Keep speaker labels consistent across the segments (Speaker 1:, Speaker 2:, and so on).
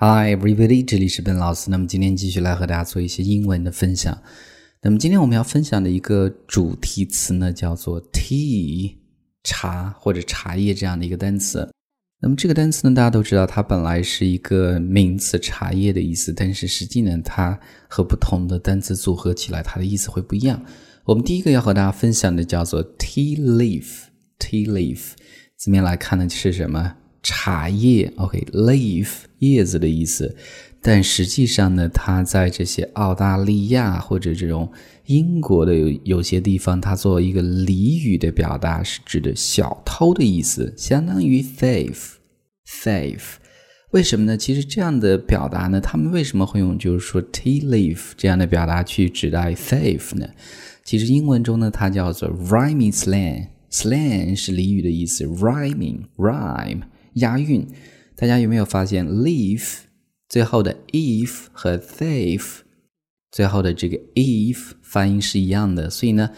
Speaker 1: Hi everybody，这里是本老师。那么今天继续来和大家做一些英文的分享。那么今天我们要分享的一个主题词呢，叫做 tea，茶或者茶叶这样的一个单词。那么这个单词呢，大家都知道，它本来是一个名词，茶叶的意思，但是实际呢，它和不同的单词组合起来，它的意思会不一样。我们第一个要和大家分享的叫做 tea leaf，tea leaf 字面来看呢是什么？茶叶，OK，leaf 叶子的意思，但实际上呢，它在这些澳大利亚或者这种英国的有有些地方，它作为一个俚语的表达，是指的小偷的意思，相当于 thief，thief。为什么呢？其实这样的表达呢，他们为什么会用就是说 tea leaf 这样的表达去指代 thief 呢？其实英文中呢，它叫做 rhyming slang，slang 是俚语的意思，rhyming rhyme。押韵，大家有没有发现？leaf 最后的 if 和 thief 最后的这个 if 发音是一样的，所以呢，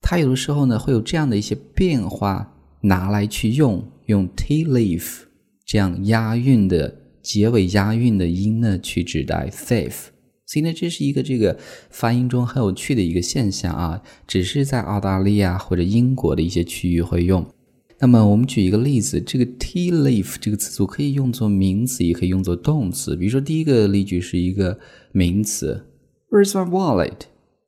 Speaker 1: 它有的时候呢会有这样的一些变化，拿来去用，用 tea leaf 这样押韵的结尾押韵的音呢去指代 thief，所以呢，这是一个这个发音中很有趣的一个现象啊，只是在澳大利亚或者英国的一些区域会用。那么我们举一个例子，这个 tea leaf 这个词组可以用作名词，也可以用作动词。比如说，第一个例句是一个名词，Where's my wallet？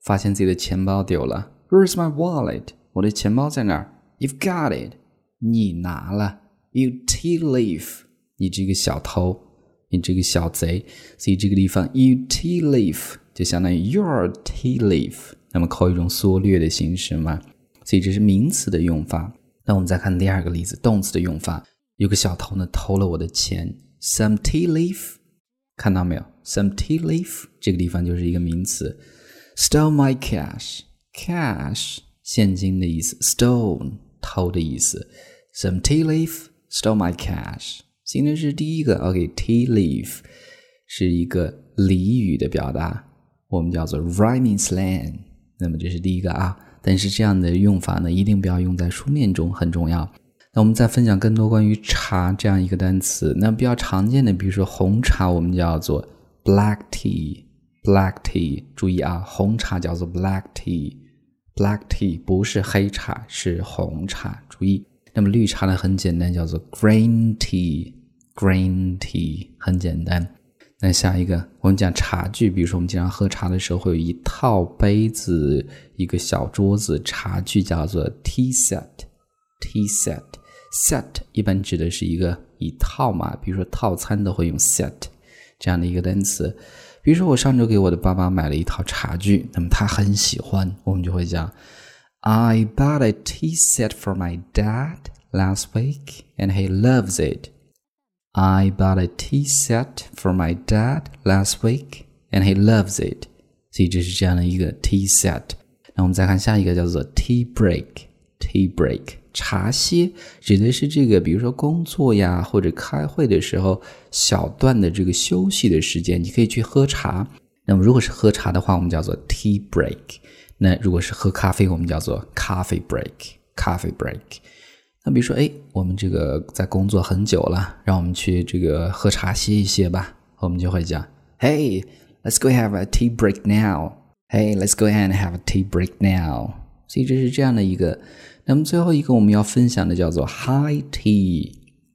Speaker 1: 发现自己的钱包丢了，Where's my wallet？我的钱包在哪儿？You've got it，你拿了，You tea leaf，你这个小偷，你这个小贼。所以这个地方，You tea leaf 就相当于 Your tea leaf，那么靠一种缩略的形式嘛。所以这是名词的用法。那我们再看第二个例子，动词的用法。有个小偷呢偷了我的钱，some tea leaf，看到没有？some tea leaf 这个地方就是一个名词，stole my cash，cash 现金的意思，stole 偷的意思，some tea leaf stole my cash。现在是第一个，OK，tea leaf 是一个俚语的表达，我们叫做 rhyming slang。那么这是第一个啊。但是这样的用法呢，一定不要用在书面中，很重要。那我们再分享更多关于茶这样一个单词。那比较常见的，比如说红茶，我们叫做 black tea，black tea。注意啊，红茶叫做 black tea，black tea 不是黑茶，是红茶。注意。那么绿茶呢，很简单，叫做 green tea，green tea 很简单。那下一个，我们讲茶具，比如说我们经常喝茶的时候，会有一套杯子，一个小桌子，茶具叫做 tea set。tea set set 一般指的是一个一套嘛，比如说套餐都会用 set 这样的一个单词。比如说我上周给我的爸爸买了一套茶具，那么他很喜欢，我们就会讲 I bought a tea set for my dad last week and he loves it。I bought a tea set for my dad last week, and he loves it. 所以这是这样的一个 tea set。那我们再看下一个，叫做 tea break。tea break 茶歇指的是这个，比如说工作呀或者开会的时候小段的这个休息的时间，你可以去喝茶。那么如果是喝茶的话，我们叫做 tea break。那如果是喝咖啡，我们叫做 coffee break。coffee break。那比如说，哎，我们这个在工作很久了，让我们去这个喝茶歇一歇吧。我们就会讲，Hey，let's go have a tea break now。Hey，let's go and have a tea break now。所以这是这样的一个。那么最后一个我们要分享的叫做 high tea。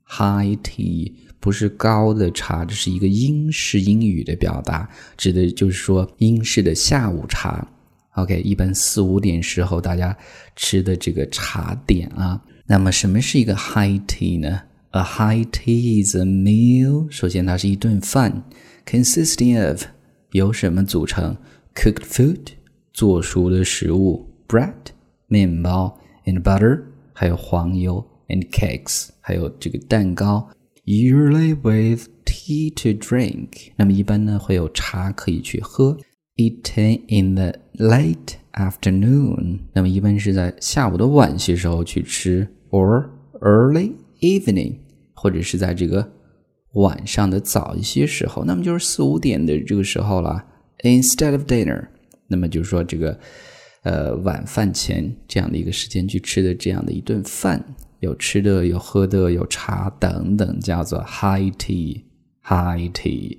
Speaker 1: high tea 不是高的茶，这是一个英式英语的表达，指的就是说英式的下午茶。OK，一般四五点时候大家吃的这个茶点啊。那么，什么是一个 high tea 呢？A high tea is a meal。首先，它是一顿饭，consisting of 由什么组成？Cooked food，做熟的食物；bread，面包；and butter，还有黄油；and cakes，还有这个蛋糕。Usually with tea to drink。那么一般呢会有茶可以去喝。Eaten in the late afternoon，那么一般是在下午的晚些时候去吃，or early evening，或者是在这个晚上的早一些时候，那么就是四五点的这个时候了。Instead of dinner，那么就是说这个呃晚饭前这样的一个时间去吃的这样的一顿饭，有吃的，有喝的，有茶等等，叫做 high tea。high tea。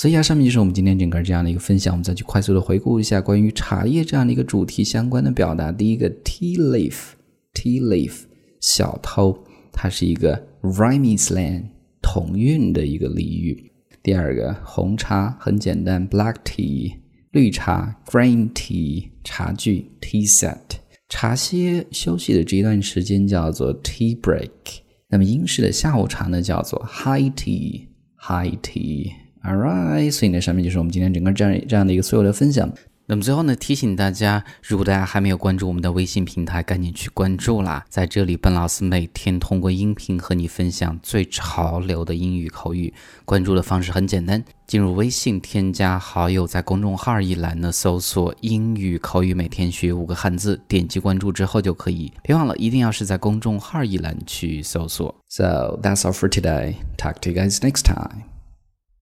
Speaker 1: 所以啊，上面就是我们今天整个这样的一个分享。我们再去快速的回顾一下关于茶叶这样的一个主题相关的表达。第一个，tea leaf，tea leaf，小偷，它是一个 rhyme slang，同韵的一个俚语。第二个，红茶很简单，black tea，绿茶 green tea，茶具 tea set，茶歇休息的这一段时间叫做 tea break。那么英式的下午茶呢，叫做 high tea，high tea。Alright，所以呢，上面就是我们今天整个这样这样的一个所有的分享。那么最后呢，提醒大家，如果大家还没有关注我们的微信平台，赶紧去关注啦！在这里，笨老师每天通过音频和你分享最潮流的英语口语。关注的方式很简单，进入微信添加好友，在公众号一栏呢搜索“英语口语每天学五个汉字”，点击关注之后就可以。别忘了，一定要是在公众号一栏去搜索。So that's all for today. Talk to you guys next time.